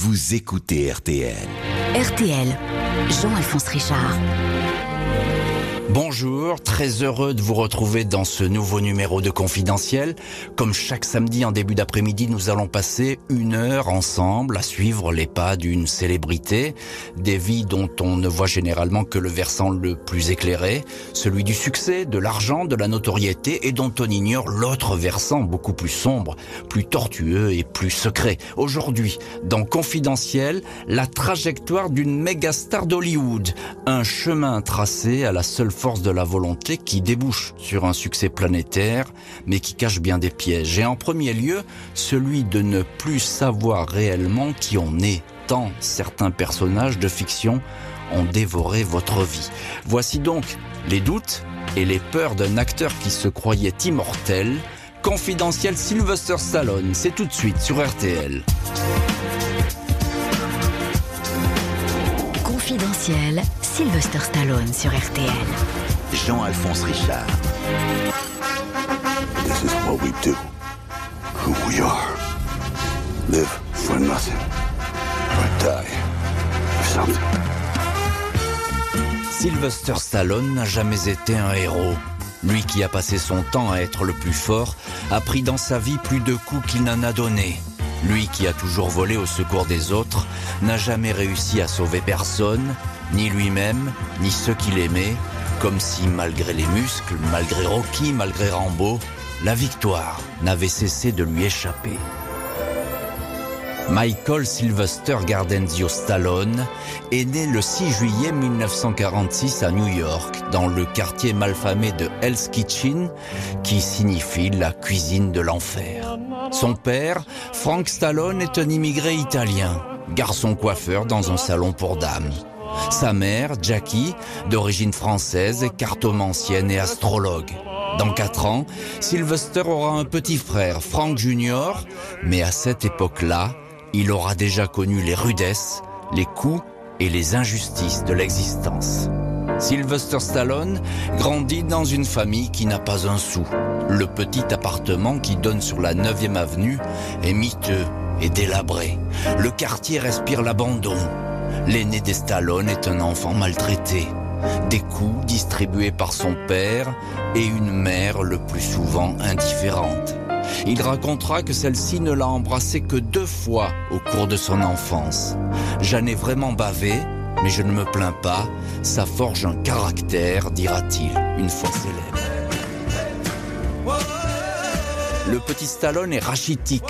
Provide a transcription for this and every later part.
vous écoutez RTL. RTL, Jean-Alphonse Richard. Bonjour, très heureux de vous retrouver dans ce nouveau numéro de Confidentiel. Comme chaque samedi en début d'après-midi, nous allons passer une heure ensemble à suivre les pas d'une célébrité, des vies dont on ne voit généralement que le versant le plus éclairé, celui du succès, de l'argent, de la notoriété et dont on ignore l'autre versant beaucoup plus sombre, plus tortueux et plus secret. Aujourd'hui, dans Confidentiel, la trajectoire d'une méga star d'Hollywood, un chemin tracé à la seule force de la volonté qui débouche sur un succès planétaire, mais qui cache bien des pièges. Et en premier lieu, celui de ne plus savoir réellement qui on est, tant certains personnages de fiction ont dévoré votre vie. Voici donc les doutes et les peurs d'un acteur qui se croyait immortel. Confidentiel Sylvester Stallone, c'est tout de suite sur RTL. Confidentiel, Sylvester Stallone sur RTL. Jean-Alphonse Richard. This is what we do. Who we are. Live for nothing. Or die for something. Sylvester Stallone n'a jamais été un héros. Lui qui a passé son temps à être le plus fort, a pris dans sa vie plus de coups qu'il n'en a donné. Lui qui a toujours volé au secours des autres, n'a jamais réussi à sauver personne, ni lui-même, ni ceux qu'il aimait, comme si malgré les muscles, malgré Rocky, malgré Rambo, la victoire n'avait cessé de lui échapper. Michael Sylvester Gardenzio Stallone est né le 6 juillet 1946 à New York, dans le quartier malfamé de Hell's Kitchen, qui signifie la cuisine de l'enfer. Son père, Frank Stallone, est un immigré italien, garçon coiffeur dans un salon pour dames. Sa mère, Jackie, d'origine française, est cartomancienne et astrologue. Dans quatre ans, Sylvester aura un petit frère, Frank Jr., mais à cette époque-là, il aura déjà connu les rudesses, les coups et les injustices de l'existence. Sylvester Stallone grandit dans une famille qui n'a pas un sou. Le petit appartement qui donne sur la 9e avenue est miteux et délabré. Le quartier respire l'abandon. L'aîné des Stallone est un enfant maltraité. Des coups distribués par son père et une mère le plus souvent indifférente. Il racontera que celle-ci ne l'a embrassé que deux fois au cours de son enfance. J'en ai vraiment bavé, mais je ne me plains pas. Ça forge un caractère, dira-t-il, une fois célèbre. Le petit Stallone est rachitique,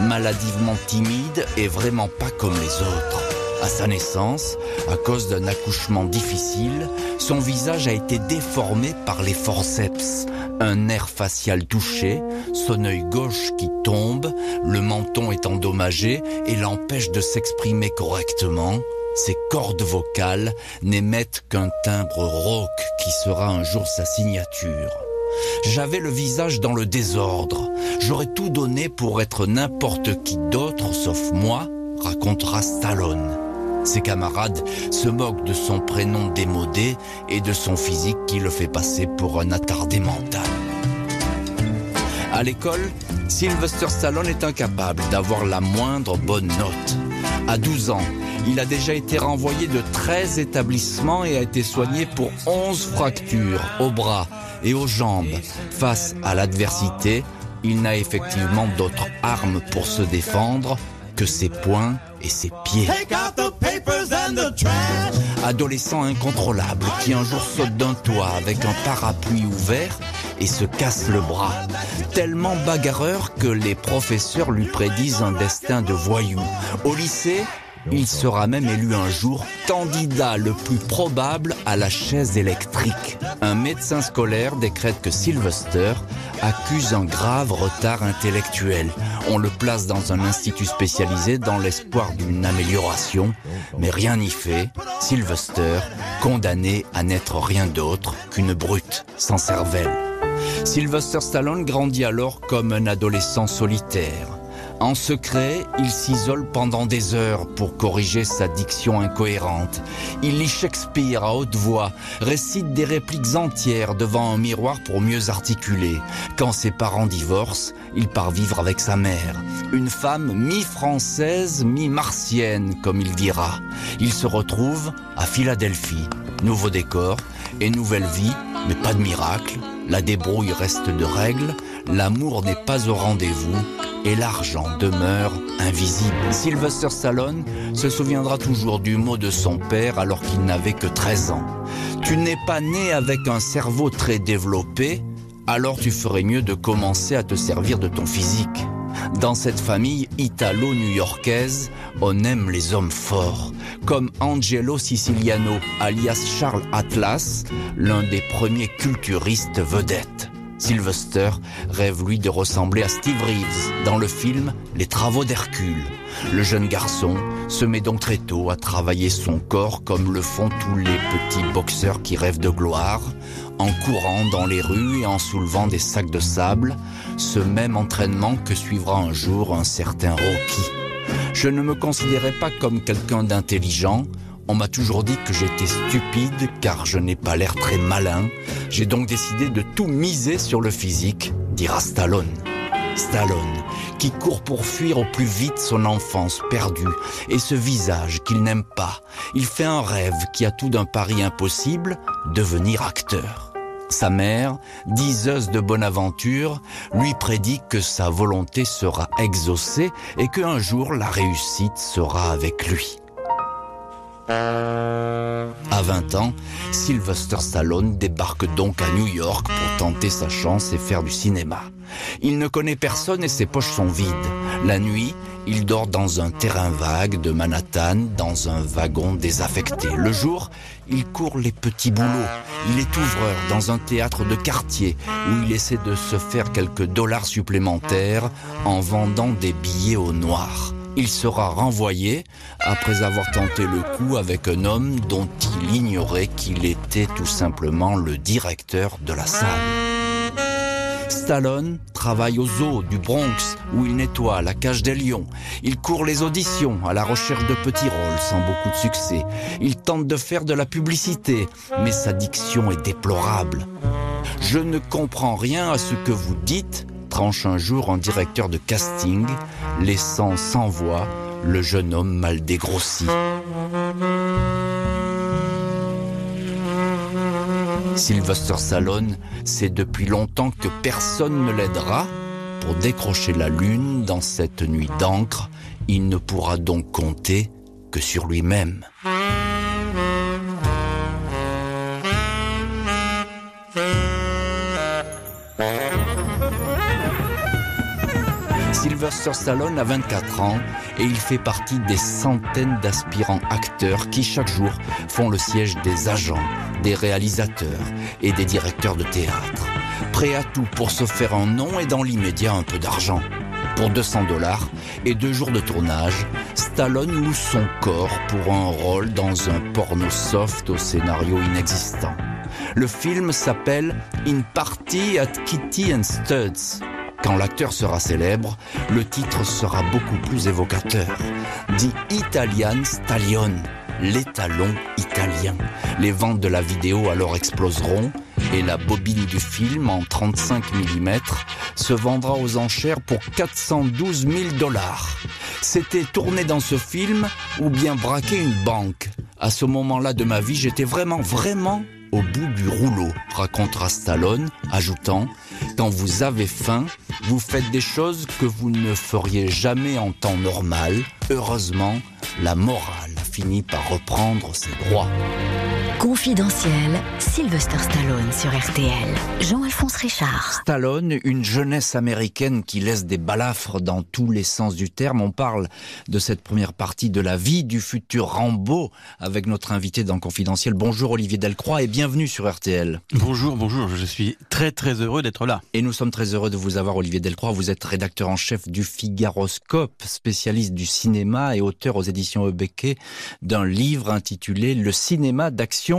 maladivement timide et vraiment pas comme les autres. À sa naissance, à cause d'un accouchement difficile, son visage a été déformé par les forceps. Un nerf facial touché, son œil gauche qui tombe, le menton est endommagé et l'empêche de s'exprimer correctement. Ses cordes vocales n'émettent qu'un timbre rauque qui sera un jour sa signature. J'avais le visage dans le désordre. J'aurais tout donné pour être n'importe qui d'autre sauf moi, racontera Stallone. Ses camarades se moquent de son prénom démodé et de son physique qui le fait passer pour un attardé mental. À l'école, Sylvester Stallone est incapable d'avoir la moindre bonne note. À 12 ans, il a déjà été renvoyé de 13 établissements et a été soigné pour 11 fractures au bras et aux jambes. Face à l'adversité, il n'a effectivement d'autre arme pour se défendre que ses poings et ses pieds. Adolescent incontrôlable qui un jour saute d'un toit avec un parapluie ouvert et se casse le bras. Tellement bagarreur que les professeurs lui prédisent un destin de voyou. Au lycée, il sera même élu un jour candidat le plus probable à la chaise électrique. Un médecin scolaire décrète que Sylvester accuse un grave retard intellectuel. On le place dans un institut spécialisé dans l'espoir d'une amélioration, mais rien n'y fait. Sylvester, condamné à n'être rien d'autre qu'une brute sans cervelle. Sylvester Stallone grandit alors comme un adolescent solitaire. En secret, il s'isole pendant des heures pour corriger sa diction incohérente. Il lit Shakespeare à haute voix, récite des répliques entières devant un miroir pour mieux articuler. Quand ses parents divorcent, il part vivre avec sa mère. Une femme mi-française, mi-martienne, comme il dira. Il se retrouve à Philadelphie. Nouveau décor et nouvelle vie, mais pas de miracle. La débrouille reste de règles, l'amour n'est pas au rendez-vous et l'argent demeure invisible. Sylvester Stallone se souviendra toujours du mot de son père alors qu'il n'avait que 13 ans. Tu n'es pas né avec un cerveau très développé, alors tu ferais mieux de commencer à te servir de ton physique. Dans cette famille italo-new-yorkaise, on aime les hommes forts, comme Angelo Siciliano, alias Charles Atlas, l'un des premiers culturistes vedettes. Sylvester rêve lui de ressembler à Steve Reeves dans le film Les Travaux d'Hercule. Le jeune garçon se met donc très tôt à travailler son corps comme le font tous les petits boxeurs qui rêvent de gloire, en courant dans les rues et en soulevant des sacs de sable, ce même entraînement que suivra un jour un certain Rocky. Je ne me considérais pas comme quelqu'un d'intelligent, on m'a toujours dit que j'étais stupide car je n'ai pas l'air très malin. J'ai donc décidé de tout miser sur le physique, dira Stallone. Stallone, qui court pour fuir au plus vite son enfance perdue et ce visage qu'il n'aime pas. Il fait un rêve qui a tout d'un pari impossible, devenir acteur. Sa mère, diseuse de bonne aventure, lui prédit que sa volonté sera exaucée et qu'un jour la réussite sera avec lui. À 20 ans, Sylvester Stallone débarque donc à New York pour tenter sa chance et faire du cinéma. Il ne connaît personne et ses poches sont vides. La nuit, il dort dans un terrain vague de Manhattan, dans un wagon désaffecté. Le jour, il court les petits boulots. Il est ouvreur dans un théâtre de quartier où il essaie de se faire quelques dollars supplémentaires en vendant des billets au noir il sera renvoyé après avoir tenté le coup avec un homme dont il ignorait qu'il était tout simplement le directeur de la salle. Stallone travaille au zoo du Bronx où il nettoie la cage des lions. Il court les auditions à la recherche de petits rôles sans beaucoup de succès. Il tente de faire de la publicité, mais sa diction est déplorable. Je ne comprends rien à ce que vous dites, tranche un jour en directeur de casting, laissant sans voix le jeune homme mal dégrossi. Sylvester Stallone sait depuis longtemps que personne ne l'aidera pour décrocher la lune dans cette nuit d'encre. Il ne pourra donc compter que sur lui-même. Sylvester Stallone a 24 ans et il fait partie des centaines d'aspirants acteurs qui chaque jour font le siège des agents, des réalisateurs et des directeurs de théâtre. Prêt à tout pour se faire un nom et dans l'immédiat un peu d'argent. Pour 200 dollars et deux jours de tournage, Stallone loue son corps pour un rôle dans un porno soft au scénario inexistant. Le film s'appelle In Party at Kitty and Studs quand l'acteur sera célèbre, le titre sera beaucoup plus évocateur. Dit Italian Stallion, l'étalon italien. Les ventes de la vidéo alors exploseront et la bobine du film en 35 mm se vendra aux enchères pour 412 000 dollars. C'était tourner dans ce film ou bien braquer une banque? À ce moment-là de ma vie, j'étais vraiment, vraiment au bout du rouleau, racontera Stallone, ajoutant Quand vous avez faim, vous faites des choses que vous ne feriez jamais en temps normal. Heureusement, la morale finit par reprendre ses droits. Confidentiel, Sylvester Stallone sur RTL. Jean-Alphonse Richard. Stallone, une jeunesse américaine qui laisse des balafres dans tous les sens du terme. On parle de cette première partie de la vie du futur Rambo avec notre invité dans Confidentiel. Bonjour Olivier Delcroix et bienvenue sur RTL. Bonjour, bonjour. Je suis très très heureux d'être là. Et nous sommes très heureux de vous avoir Olivier Delcroix. Vous êtes rédacteur en chef du Figaroscope, spécialiste du cinéma et auteur aux éditions Ebeke d'un livre intitulé Le cinéma d'action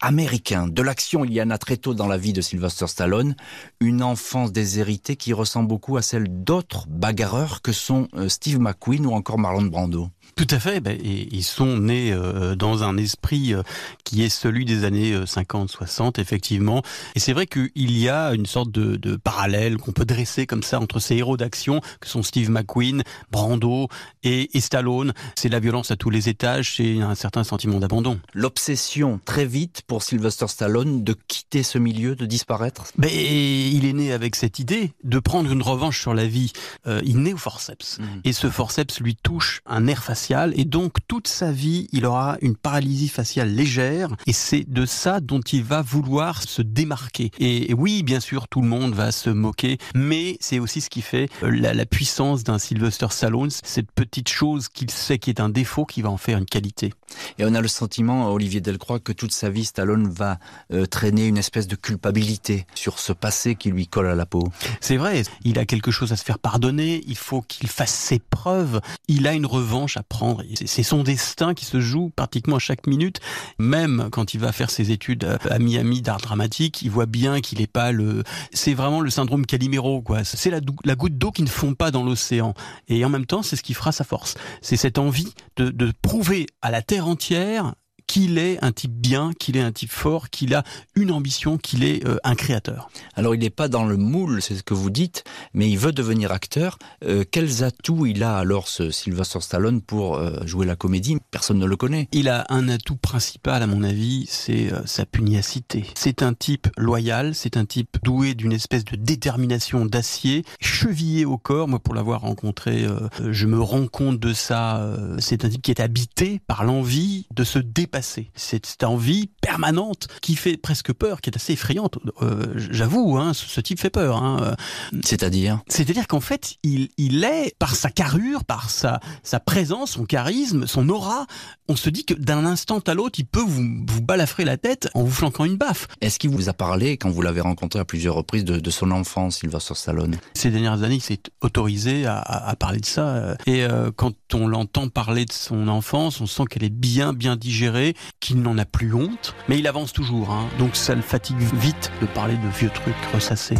américain. De l'action, il y en a très tôt dans la vie de Sylvester Stallone. Une enfance déshéritée qui ressemble beaucoup à celle d'autres bagarreurs que sont euh, Steve McQueen ou encore Marlon Brando. Tout à fait. Ben, et ils sont nés euh, dans un esprit euh, qui est celui des années 50-60, euh, effectivement. Et c'est vrai qu'il y a une sorte de, de parallèle qu'on peut dresser comme ça entre ces héros d'action que sont Steve McQueen, Brando et, et Stallone. C'est la violence à tous les étages, c'est un certain sentiment d'abandon. L'obsession, très vite, pour Sylvester Stallone, de quitter ce milieu, de disparaître? Ben, Il est né avec cette idée de prendre une revanche sur la vie. Euh, il naît au forceps. Mmh. Et ce forceps lui touche un nerf facial et donc toute sa vie, il aura une paralysie faciale légère et c'est de ça dont il va vouloir se démarquer. Et, oui, bien sûr, tout le monde va se moquer, mais c'est aussi ce qui fait euh, la, la puissance d'un Sylvester Stallone, cette petite chose qu'il sait qui est un défaut qui va en faire une qualité. Et on a le sentiment, Olivier Delcroix, que toute sa vie, Stallone va euh, traîner une espèce de culpabilité sur ce passé qui lui colle à la peau. C'est vrai, il a quelque chose à se faire pardonner, il faut qu'il fasse ses preuves, il a une revanche à prendre. C'est son destin qui se joue pratiquement à chaque minute. Même quand il va faire ses études à Miami d'art dramatique, il voit bien qu'il n'est pas le... C'est vraiment le syndrome Calimero, quoi. C'est la, goutte d'eau qui ne fond pas dans l'océan. Et en même temps, c'est ce qui fera sa force. C'est cette envie de prouver à la Terre entière qu'il est un type bien, qu'il est un type fort, qu'il a une ambition, qu'il est euh, un créateur. Alors il n'est pas dans le moule, c'est ce que vous dites, mais il veut devenir acteur. Euh, quels atouts il a alors ce Sylvester Stallone pour euh, jouer la comédie? Personne ne le connaît. Il a un atout principal à mon avis, c'est sa pugnacité. C'est un type loyal, c'est un type doué d'une espèce de détermination d'acier, chevillé au corps. Moi pour l'avoir rencontré, je me rends compte de ça. c'est un type qui est habité par l'envie de se dépasser c'est cette envie permanente qui fait presque peur, qui est assez effrayante. Euh, j'avoue, hein, ce, type fait peur. Hein. C'est-à-dire? C'est-à-dire qu'en fait, il, il est, par sa carrure, par sa, sa présence, son charisme, son aura, on se dit que d'un instant à l'autre, il peut vous, vous balafrer la tête en vous flanquant une baffe. Est-ce qu'il vous a parlé, quand vous l'avez rencontré à plusieurs reprises, de, de son enfance, sur Stallone Ces dernières années, il s'est autorisé à, à, parler de ça. Et euh, quand on l'entend parler de son enfance, on sent qu'elle est bien, bien digérée qu'il n'en a plus honte, mais il avance toujours, hein. donc ça le fatigue vite de parler de vieux trucs ressassés.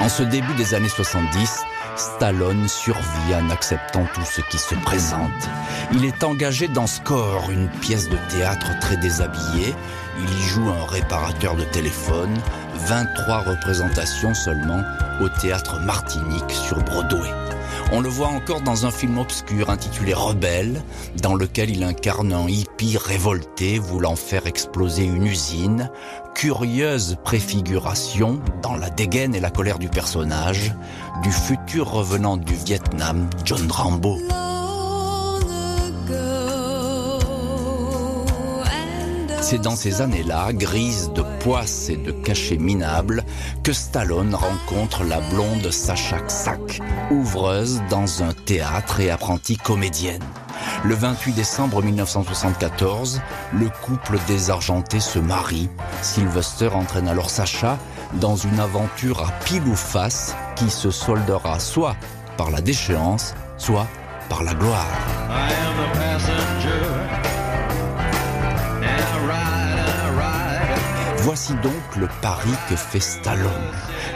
En ce début des années 70, Stallone survit en acceptant tout ce qui se présente. Il est engagé dans Score, une pièce de théâtre très déshabillée. Il y joue un réparateur de téléphone, 23 représentations seulement au théâtre Martinique sur Broadway. On le voit encore dans un film obscur intitulé Rebelle, dans lequel il incarne un hippie révolté voulant faire exploser une usine. Curieuse préfiguration, dans la dégaine et la colère du personnage, du futur revenant du Vietnam, John Rambo. C'est dans ces années-là, grises de poisse et de cachets minables, que Stallone rencontre la blonde Sacha Ksak, ouvreuse dans un théâtre et apprentie comédienne. Le 28 décembre 1974, le couple désargenté se marie. Sylvester entraîne alors Sacha dans une aventure à pile ou face qui se soldera soit par la déchéance, soit par la gloire. Voici donc le pari que fait Stallone.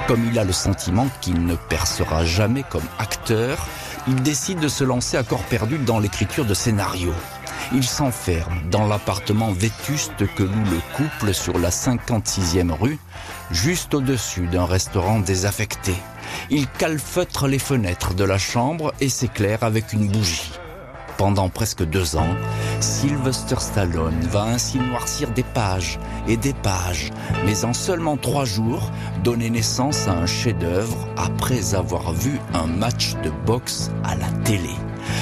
Comme il a le sentiment qu'il ne percera jamais comme acteur, il décide de se lancer à corps perdu dans l'écriture de scénarios. Il s'enferme dans l'appartement vétuste que loue le couple sur la 56e rue, juste au-dessus d'un restaurant désaffecté. Il calfeutre les fenêtres de la chambre et s'éclaire avec une bougie. Pendant presque deux ans, Sylvester Stallone va ainsi noircir des pages et des pages, mais en seulement trois jours, donner naissance à un chef-d'œuvre après avoir vu un match de boxe à la télé.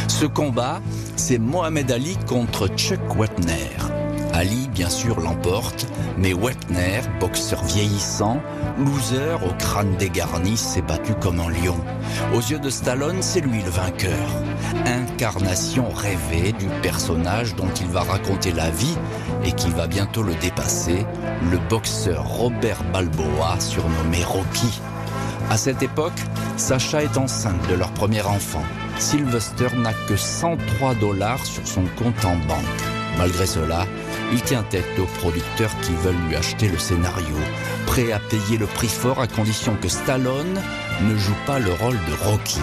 Ce combat, c'est Mohamed Ali contre Chuck Wetner. Ali, bien sûr, l'emporte, mais Wetner, boxeur vieillissant, loser au crâne dégarni, s'est battu comme un lion. Aux yeux de Stallone, c'est lui le vainqueur. Incarnation rêvée du personnage dont il va raconter la vie et qui va bientôt le dépasser, le boxeur Robert Balboa, surnommé Rocky. À cette époque, Sacha est enceinte de leur premier enfant. Sylvester n'a que 103 dollars sur son compte en banque. Malgré cela, Il tient tête aux producteurs qui veulent lui acheter le scénario, prêt à payer le prix fort à condition que Stallone ne joue pas le rôle de Rocky.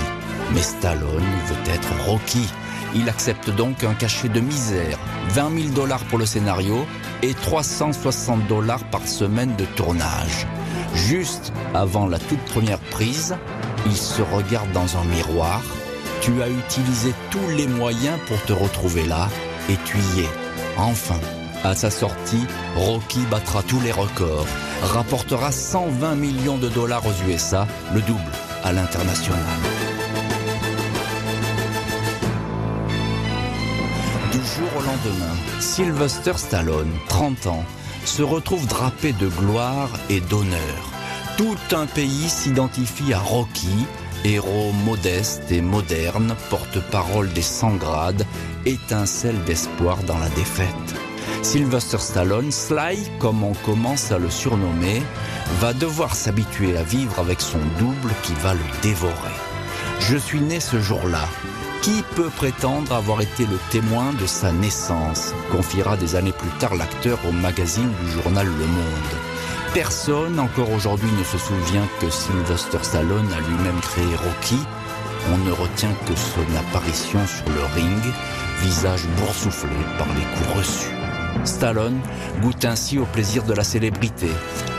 Mais Stallone veut être Rocky. Il accepte donc un cachet de misère, 20 000 dollars pour le scénario et 360 dollars par semaine de tournage. Juste avant la toute première prise, il se regarde dans un miroir. Tu as utilisé tous les moyens pour te retrouver là et tu y es. Enfin, à sa sortie, Rocky battra tous les records, rapportera 120 millions de dollars aux USA, le double à l'international. Jour au lendemain, Sylvester Stallone, 30 ans, se retrouve drapé de gloire et d'honneur. Tout un pays s'identifie à Rocky, héros modeste et moderne, porte-parole des 100 grades, étincelle d'espoir dans la défaite. Sylvester Stallone, Sly, comme on commence à le surnommer, va devoir s'habituer à vivre avec son double qui va le dévorer. Je suis né ce jour-là. Qui peut prétendre avoir été le témoin de sa naissance confiera des années plus tard l'acteur au magazine du journal Le Monde. Personne encore aujourd'hui ne se souvient que Sylvester Stallone a lui-même créé Rocky. On ne retient que son apparition sur le ring, visage boursouflé par les coups reçus. Stallone goûte ainsi au plaisir de la célébrité,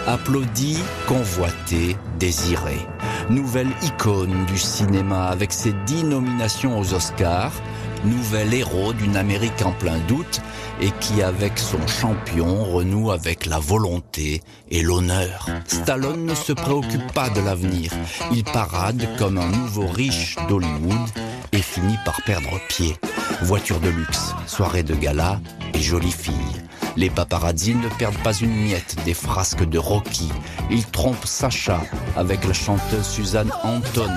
applaudi, convoité, désiré. Nouvelle icône du cinéma avec ses dix nominations aux Oscars, nouvel héros d'une Amérique en plein doute et qui, avec son champion, renoue avec la volonté et l'honneur. Stallone ne se préoccupe pas de l'avenir. Il parade comme un nouveau riche d'Hollywood et finit par perdre pied. Voiture de luxe, soirée de gala et jolie fille. Les paparazzi ne perdent pas une miette des frasques de Rocky. Il trompe Sacha avec la chanteuse Suzanne Anton.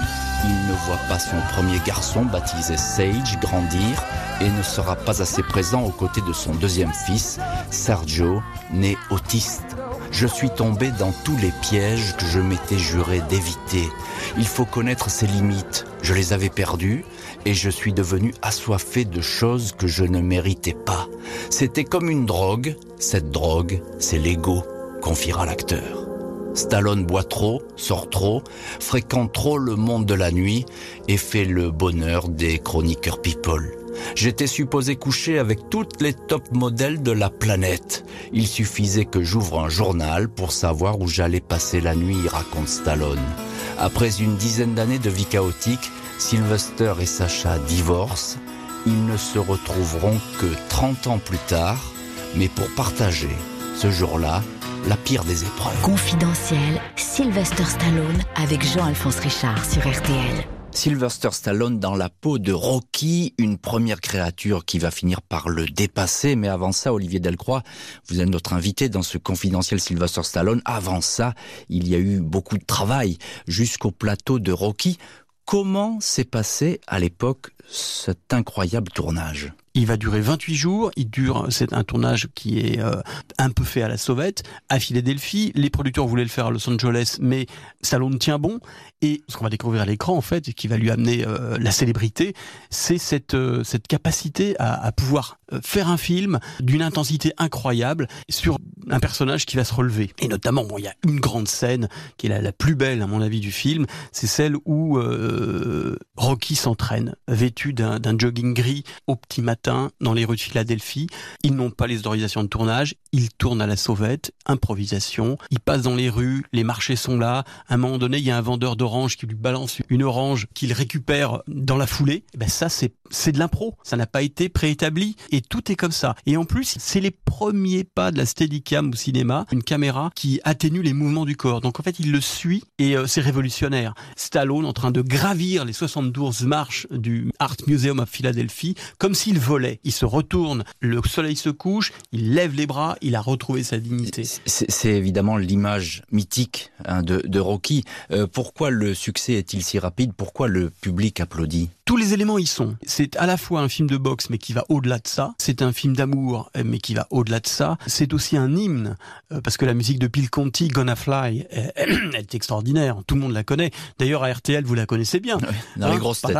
Il ne voit pas son premier garçon baptisé Sage grandir et ne sera pas assez présent aux côtés de son deuxième fils, Sergio, né autiste. Je suis tombé dans tous les pièges que je m'étais juré d'éviter. Il faut connaître ses limites. Je les avais perdues et je suis devenu assoiffé de choses que je ne méritais pas. C'était comme une drogue. Cette drogue, c'est l'ego, confiera l'acteur. Stallone boit trop, sort trop, fréquente trop le monde de la nuit et fait le bonheur des chroniqueurs people. J'étais supposé coucher avec toutes les top modèles de la planète. Il suffisait que j'ouvre un journal pour savoir où j'allais passer la nuit, raconte Stallone. Après une dizaine d'années de vie chaotique, Sylvester et Sacha divorcent. Ils ne se retrouveront que 30 ans plus tard, mais pour partager ce jour-là la pire des épreuves. Confidentiel, Sylvester Stallone avec Jean-Alphonse Richard sur RTL. Sylvester Stallone dans la peau de Rocky, une première créature qui va finir par le dépasser. Mais avant ça, Olivier Delcroix, vous êtes notre invité dans ce confidentiel Sylvester Stallone. Avant ça, il y a eu beaucoup de travail jusqu'au plateau de Rocky. Comment s'est passé à l'époque cet incroyable tournage il va durer 28 jours. Il dure, c'est un tournage qui est euh, un peu fait à la sauvette, à Philadelphie. Les producteurs voulaient le faire à Los Angeles, mais Stallone tient bon. Et ce qu'on va découvrir à l'écran, en fait, qui va lui amener euh, la célébrité, c'est cette, euh, cette capacité à, pouvoir faire un film d'une intensité incroyable sur un personnage qui va se relever. Et notamment, bon, il y a une grande scène qui est la, la plus belle, à mon avis, du film. C'est celle où Rocky s'entraîne, vêtu d'un jogging gris au petit matin dans les rues de Philadelphie. Ils n'ont pas les autorisations de tournage. Ils tournent à la sauvette, improvisation. Ils passent dans les rues, les marchés sont là. À un moment donné, il y a un vendeur d'oranges qui lui balance une orange qu'il récupère dans la foulée. Eh ben ça, c'est c'est de l'impro. Ça n'a pas été préétabli et tout est comme ça. Et en plus, c'est les premiers pas de la Steadicam au cinéma, une caméra qui atténue les mouvements du corps. Donc en fait, il le suit et euh, c'est révolutionnaire. Stallone en train de gravir les 72 marches du Art Museum of Philadelphie comme s'il volait il se retourne, le soleil se couche, il lève les bras, il a retrouvé sa dignité. C'est évidemment l'image mythique hein, de, Rocky. Euh, pourquoi le succès est-il si rapide? Pourquoi le public applaudit? Tous les éléments y sont. C'est à la fois un film de boxe, mais qui va au-delà de ça. C'est un film d'amour, mais qui va au-delà de ça. C'est aussi un hymne, euh, parce que la musique de Bill Conti, Gonna Fly, elle est extraordinaire. Tout le monde la connaît. D'ailleurs, à RTL, vous la connaissez bien. dans les hein grosses têtes.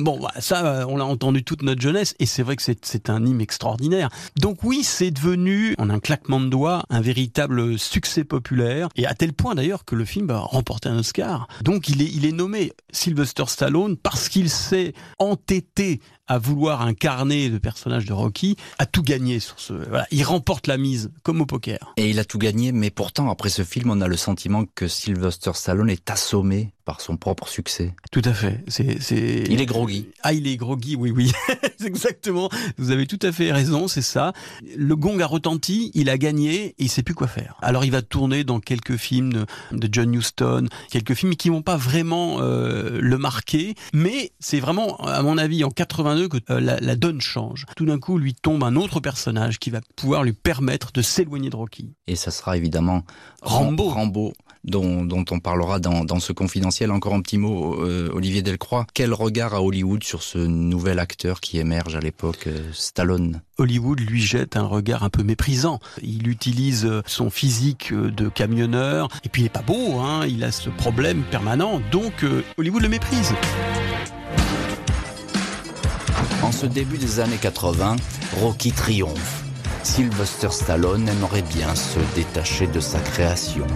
Bon, bah, ça, euh, on l'a entendu toute notre jeunesse, et c'est vrai que c'est un hymne extraordinaire. Donc oui, c'est devenu, en un claquement de doigts, un véritable succès populaire, et à tel point d'ailleurs que le film a remporté un Oscar. Donc il est, il est nommé Sylvester Stallone parce qu'il s'est entêté à vouloir incarner le personnage de Rocky, a tout gagné sur ce. Voilà, il remporte la mise comme au poker. Et il a tout gagné, mais pourtant après ce film, on a le sentiment que Sylvester Stallone est assommé par son propre succès. Tout à fait. C'est, c'est... Il est groggy. Ah, il est groggy, oui, oui. Exactement. Vous avez tout à fait raison, c'est ça. Le gong a retenti, il a gagné et il sait plus quoi faire. Alors il va tourner dans quelques films de John Huston, quelques films qui vont pas vraiment euh, le marquer, mais c'est vraiment, à mon avis, en 82 que euh, la, la, donne change. Tout d'un coup, lui tombe un autre personnage qui va pouvoir lui permettre de s'éloigner de Rocky. Et ça sera évidemment Rambo. Rambo dont, dont on parlera dans, dans, ce confidentiel. Encore un petit mot, euh, Olivier Delcroix. Quel regard à Hollywood sur ce nouvel acteur qui émerge à l'époque, euh, Stallone? Hollywood lui jette un regard un peu méprisant. Il utilise son physique de camionneur, et puis il est pas beau, hein, il a ce problème permanent, donc Hollywood le méprise. En ce début des années 80, Rocky triomphe. Sylvester Stallone aimerait bien se détacher de sa création.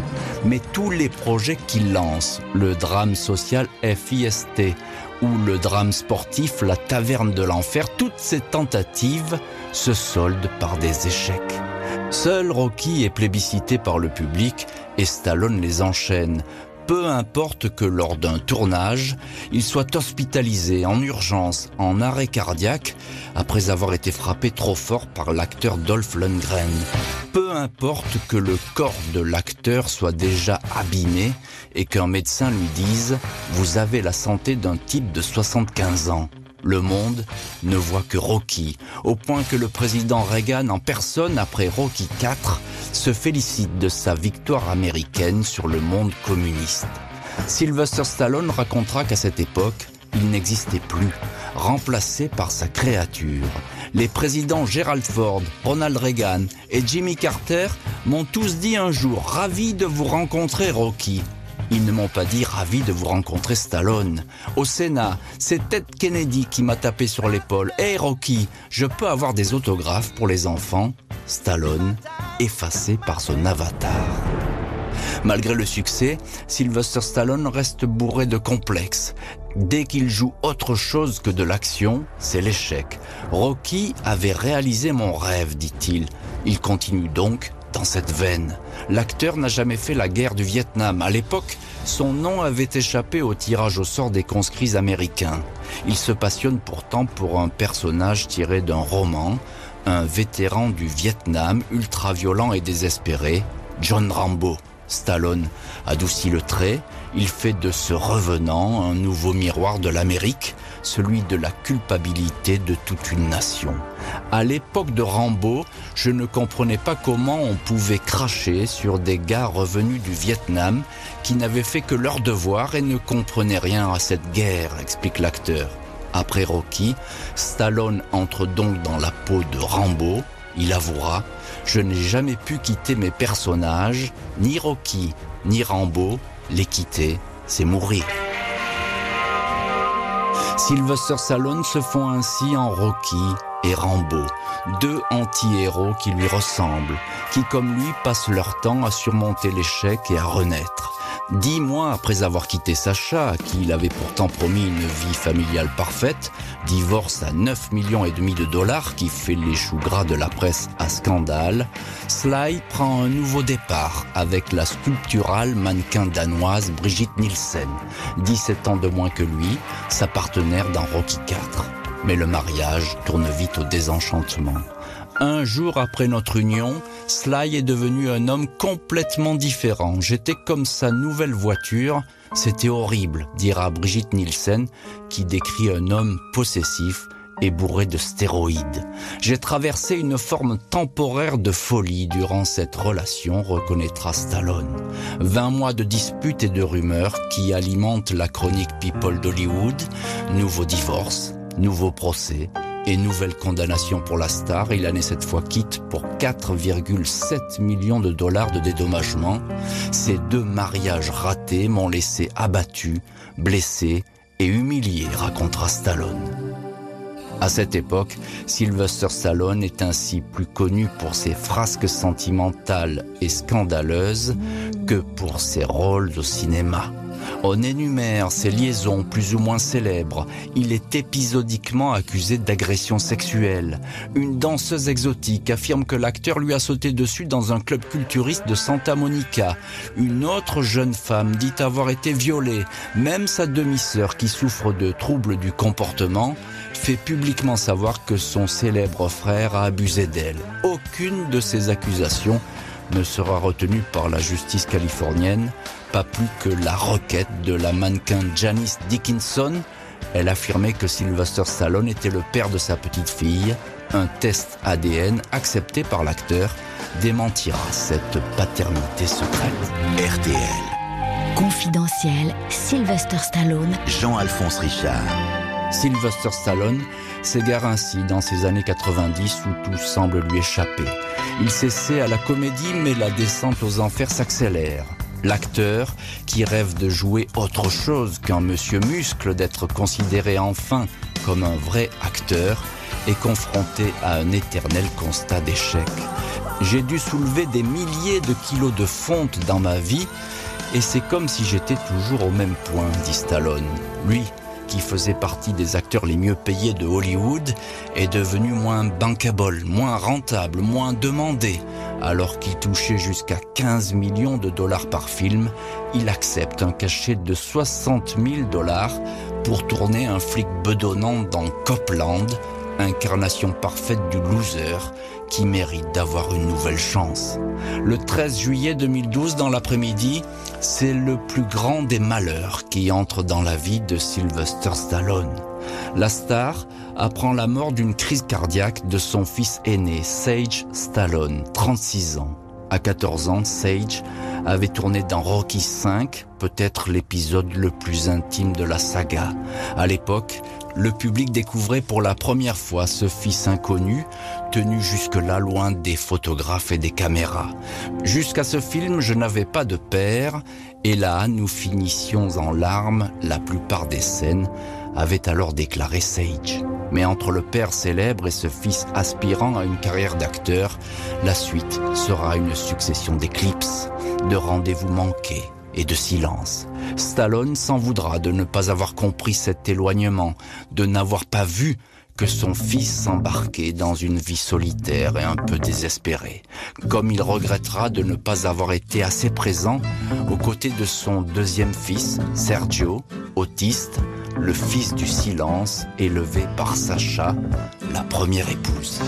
Mais tous les projets qu'il lance, le drame social FIST ou le drame sportif La Taverne de l'Enfer, toutes ces tentatives se soldent par des échecs. Seul Rocky est plébiscité par le public et Stallone les enchaîne, peu importe que lors d'un tournage, il soit hospitalisé en urgence, en arrêt cardiaque, après avoir été frappé trop fort par l'acteur Dolph Lundgren. Peu importe que le corps de l'acteur soit déjà abîmé et qu'un médecin lui dise ⁇ Vous avez la santé d'un type de 75 ans ⁇ le monde ne voit que Rocky, au point que le président Reagan en personne, après Rocky IV, se félicite de sa victoire américaine sur le monde communiste. Sylvester Stallone racontera qu'à cette époque, il n'existait plus, remplacé par sa créature. Les présidents Gerald Ford, Ronald Reagan et Jimmy Carter m'ont tous dit un jour ravi de vous rencontrer Rocky. Ils ne m'ont pas dit ravi de vous rencontrer Stallone. Au Sénat, c'est Ted Kennedy qui m'a tapé sur l'épaule. Hé Rocky, je peux avoir des autographes pour les enfants? Stallone, effacé par son avatar. Malgré le succès, Sylvester Stallone reste bourré de complexes. Dès qu'il joue autre chose que de l'action, c'est l'échec. Rocky avait réalisé mon rêve, dit-il. Il continue donc dans cette veine. L'acteur n'a jamais fait la guerre du Vietnam. À l'époque, son nom avait échappé au tirage au sort des conscrits américains. Il se passionne pourtant pour un personnage tiré d'un roman, un vétéran du Vietnam ultra violent et désespéré, John Rambo. Stallone adoucit le trait, il fait de ce revenant un nouveau miroir de l'Amérique, celui de la culpabilité de toute une nation. À l'époque de Rambo, je ne comprenais pas comment on pouvait cracher sur des gars revenus du Vietnam qui n'avaient fait que leur devoir et ne comprenaient rien à cette guerre, explique l'acteur. Après Rocky, Stallone entre donc dans la peau de Rambo. Il avouera Je n'ai jamais pu quitter mes personnages, ni Rocky, ni Rambo. Les quitter, c'est mourir. Sylvester Stallone se font ainsi en Rocky et Rambo, deux anti-héros qui lui ressemblent, qui comme lui passent leur temps à surmonter l'échec et à renaître. Dix mois après avoir quitté Sacha, à qui il avait pourtant promis une vie familiale parfaite, divorce à 9 millions et demi de dollars qui fait les choux gras de la presse à scandale, Sly prend un nouveau départ avec la sculpturale mannequin danoise Brigitte Nielsen, 17 ans de moins que lui, sa partenaire dans Rocky IV. Mais le mariage tourne vite au désenchantement. Un jour après notre union, Sly est devenu un homme complètement différent. J'étais comme sa nouvelle voiture. C'était horrible, dira Brigitte Nielsen, qui décrit un homme possessif et bourré de stéroïdes. J'ai traversé une forme temporaire de folie durant cette relation, reconnaîtra Stallone. 20 mois de disputes et de rumeurs qui alimentent la chronique People d'Hollywood, nouveau divorce, nouveau procès, et nouvelle condamnation pour la star. Il en est cette fois quitte pour 4,7 millions de dollars de dédommagement. Ces deux mariages ratés m'ont laissé abattu, blessé et humilié, racontera Stallone. À cette époque, Sylvester Stallone est ainsi plus connu pour ses frasques sentimentales et scandaleuses que pour ses rôles au cinéma. On énumère ses liaisons plus ou moins célèbres. Il est épisodiquement accusé d'agression sexuelle. Une danseuse exotique affirme que l'acteur lui a sauté dessus dans un club culturiste de Santa Monica. Une autre jeune femme dit avoir été violée. Même sa demi-sœur, qui souffre de troubles du comportement, fait publiquement savoir que son célèbre frère a abusé d'elle. Aucune de ces accusations ne sera retenue par la justice californienne, pas plus que la requête de la mannequin Janice Dickinson. Elle affirmait que Sylvester Stallone était le père de sa petite fille. Un test ADN accepté par l'acteur démentira cette paternité secrète. RTL. Confidentiel, Sylvester Stallone. Jean-Alphonse Richard. Sylvester Stallone s'égare ainsi dans ces années 90 où tout semble lui échapper. Il s'essaie à la comédie mais la descente aux enfers s'accélère. L'acteur, qui rêve de jouer autre chose qu'un monsieur muscle, d'être considéré enfin comme un vrai acteur, est confronté à un éternel constat d'échec. J'ai dû soulever des milliers de kilos de fonte dans ma vie et c'est comme si j'étais toujours au même point, dit Stallone. Lui, qui faisait partie des acteurs les mieux payés de Hollywood, est devenu moins bankable, moins rentable, moins demandé. Alors qu'il touchait jusqu'à 15 millions de dollars par film, il accepte un cachet de 60 000 dollars pour tourner un flic bedonnant dans Copland, incarnation parfaite du loser qui mérite d'avoir une nouvelle chance. Le 13 juillet 2012, dans l'après-midi, c'est le plus grand des malheurs qui entre dans la vie de Sylvester Stallone. La star apprend la mort d'une crise cardiaque de son fils aîné, Sage Stallone, 36 ans. À 14 ans, Sage avait tourné dans Rocky V, peut-être l'épisode le plus intime de la saga. À l'époque, le public découvrait pour la première fois ce fils inconnu, tenu jusque-là loin des photographes et des caméras. Jusqu'à ce film, je n'avais pas de père, et là, nous finissions en larmes la plupart des scènes, avait alors déclaré Sage. Mais entre le père célèbre et ce fils aspirant à une carrière d'acteur, la suite sera une succession d'éclipses, de rendez-vous manqués et de silence. Stallone s'en voudra de ne pas avoir compris cet éloignement, de n'avoir pas vu que son fils s'embarquait dans une vie solitaire et un peu désespérée, comme il regrettera de ne pas avoir été assez présent aux côtés de son deuxième fils, Sergio, autiste, le fils du silence, élevé par Sacha, la première épouse.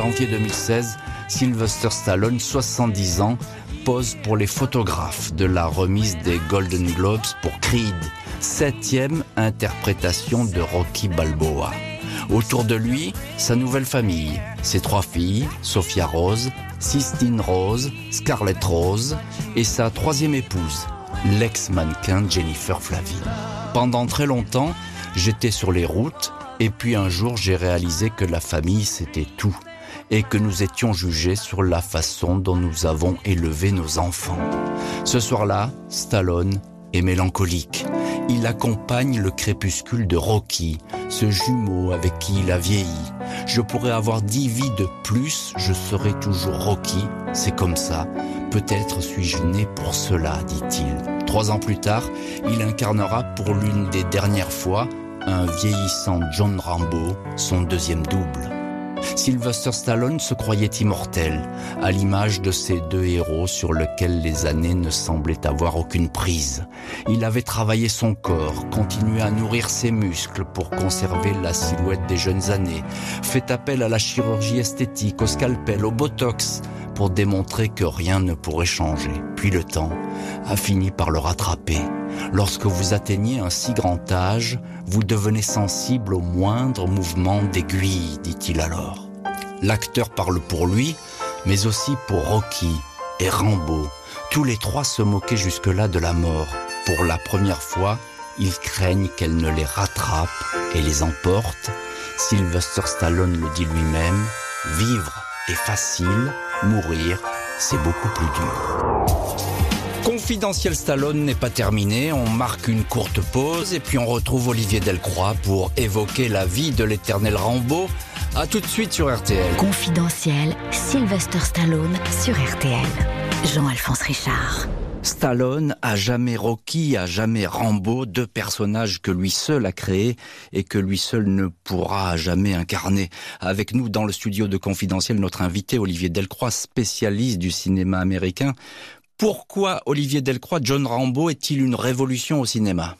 Janvier 2016, Sylvester Stallone, 70 ans, pose pour les photographes de la remise des Golden Globes pour Creed, septième interprétation de Rocky Balboa. Autour de lui, sa nouvelle famille, ses trois filles, Sophia Rose, Sistine Rose, Scarlett Rose et sa troisième épouse, l'ex-mannequin Jennifer Flavie. Pendant très longtemps, j'étais sur les routes et puis un jour j'ai réalisé que la famille c'était tout et que nous étions jugés sur la façon dont nous avons élevé nos enfants. Ce soir-là, Stallone est mélancolique. Il accompagne le crépuscule de Rocky, ce jumeau avec qui il a vieilli. Je pourrais avoir dix vies de plus, je serai toujours Rocky, c'est comme ça. Peut-être suis-je né pour cela, dit-il. Trois ans plus tard, il incarnera pour l'une des dernières fois un vieillissant John Rambo, son deuxième double. Sylvester Stallone se croyait immortel, à l'image de ces deux héros sur lesquels les années ne semblaient avoir aucune prise. Il avait travaillé son corps, continué à nourrir ses muscles pour conserver la silhouette des jeunes années, fait appel à la chirurgie esthétique, au scalpel, au botox, pour démontrer que rien ne pourrait changer. Puis le temps a fini par le rattraper. Lorsque vous atteignez un si grand âge, vous devenez sensible au moindre mouvement d'aiguille, dit-il alors. L'acteur parle pour lui, mais aussi pour Rocky et Rambo. Tous les trois se moquaient jusque-là de la mort. Pour la première fois, ils craignent qu'elle ne les rattrape et les emporte. Sylvester Stallone le dit lui-même, vivre est facile, mourir, c'est beaucoup plus dur. Confidentiel Stallone n'est pas terminé, on marque une courte pause et puis on retrouve Olivier Delcroix pour évoquer la vie de l'éternel Rambo. A tout de suite sur RTL. Confidentiel, Sylvester Stallone sur RTL. Jean-Alphonse Richard. Stallone a jamais Rocky, a jamais Rambo, deux personnages que lui seul a créés et que lui seul ne pourra jamais incarner. Avec nous dans le studio de Confidentiel, notre invité Olivier Delcroix, spécialiste du cinéma américain. Pourquoi Olivier Delcroix, John Rambo est-il une révolution au cinéma?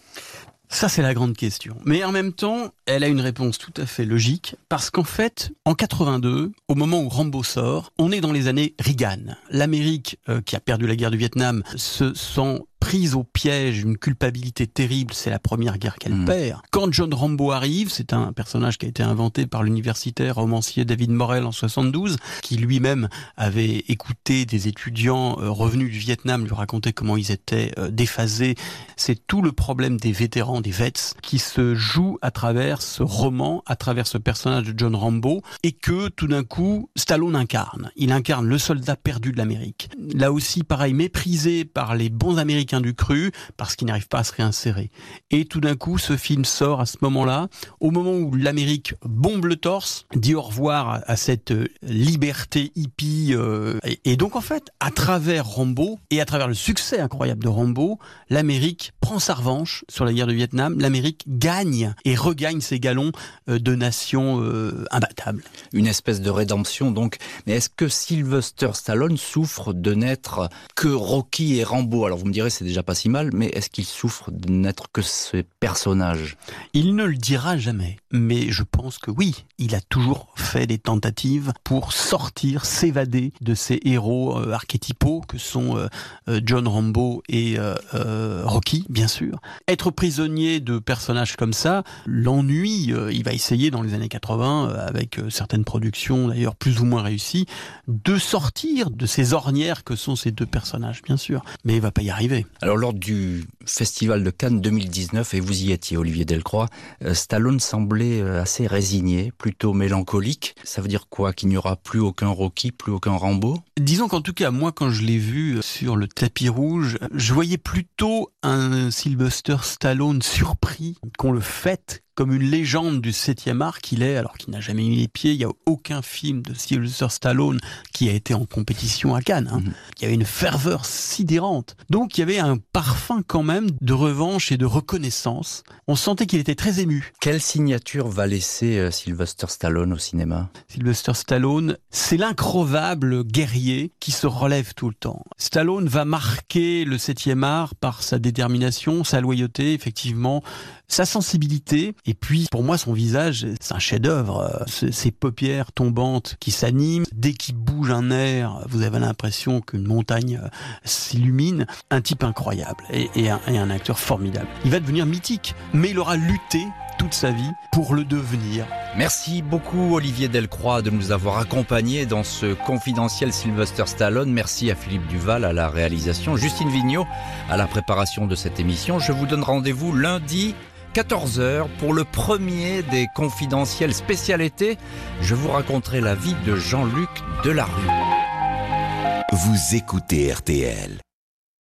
Ça, c'est la grande question. Mais en même temps, elle a une réponse tout à fait logique, parce qu'en fait, en 82, au moment où Rambo sort, on est dans les années Reagan. L'Amérique, euh, qui a perdu la guerre du Vietnam, se sent prise au piège, une culpabilité terrible, c'est la première guerre qu'elle mm. perd. Quand John Rambo arrive, c'est un personnage qui a été inventé par l'universitaire romancier David Morel en 72, qui lui-même avait écouté des étudiants euh, revenus du Vietnam lui raconter comment ils étaient euh, déphasés. C'est tout le problème des vétérans, des vets, qui se joue à travers ce roman, à travers ce personnage de John Rambo, et que tout d'un coup, Stallone incarne. Il incarne le soldat perdu de l'Amérique. Là aussi, pareil, méprisé par les bons Américains du cru parce qu'il n'arrive pas à se réinsérer. Et tout d'un coup, ce film sort à ce moment-là, au moment où l'Amérique bombe le torse, dit au revoir à cette euh, liberté hippie. Euh, et, donc en fait, à travers Rambo et à travers le succès incroyable de Rambo, l'Amérique prend sa revanche sur la guerre du Vietnam. L'Amérique gagne et regagne ses galons euh, de nation imbattable. Une espèce de rédemption donc. Mais est-ce que Sylvester Stallone souffre de n'être que Rocky et Rambo? Alors vous me direz c'est déjà pas si mal, mais est-ce qu'il souffre de n'être que ce personnage? Il ne le dira jamais, mais je pense que oui, il a toujours fait des tentatives pour sortir, s'évader de ces héros euh, archétypaux que sont euh, euh, John Rambo et Rocky, bien sûr. Être prisonnier de personnages comme ça, l'ennui, il va essayer dans les années 80, avec certaines productions d'ailleurs plus ou moins réussies, de sortir de ces ornières que sont ces deux personnages, bien sûr. Mais il va pas y arriver. Alors lors du Festival de Cannes 2019, et vous y étiez Olivier Delcroix, euh, Stallone semblait euh, assez résigné, plutôt mélancolique. Ça veut dire quoi? Qu'il n'y aura plus aucun Rocky, plus aucun Rambo? Disons qu'en tout cas, moi quand je l'ai vu euh, sur le tapis rouge, je voyais plutôt un Sylvester Stallone surpris qu'on le fête comme une légende du 7e art qu'il est, alors qu'il n'a jamais mis les pieds. Il n'y a aucun film de Sylvester Stallone qui a été en compétition à Cannes. Hein. Mhm. Il y avait une ferveur sidérante. Donc il y avait un parfum quand même de revanche et de reconnaissance. On sentait qu'il était très ému. Quelle signature va laisser euh, Sylvester Stallone au cinéma? Sylvester Stallone, c'est l'increvable guerrier qui se relève tout le temps. Stallone va marquer le 7e art par sa détermination, sa loyauté, effectivement, sa sensibilité et puis pour moi son visage c'est un chef-d'œuvre. Ses paupières tombantes qui s'animent dès qu'il bouge un air, vous avez l'impression qu'une montagne euh, s'illumine. Un type incroyable et, un, un acteur formidable. Il va devenir mythique, mais il aura lutté toute sa vie pour le devenir. Merci beaucoup Olivier Delcroix de nous avoir accompagnés dans ce confidentiel Sylvester Stallone. Merci à Philippe Duval à la réalisation, Justine Vignot à la préparation de cette émission. Je vous donne rendez-vous lundi 14h pour le premier des confidentiels spécialités. Je vous raconterai la vie de Jean-Luc Delarue. Vous écoutez RTL.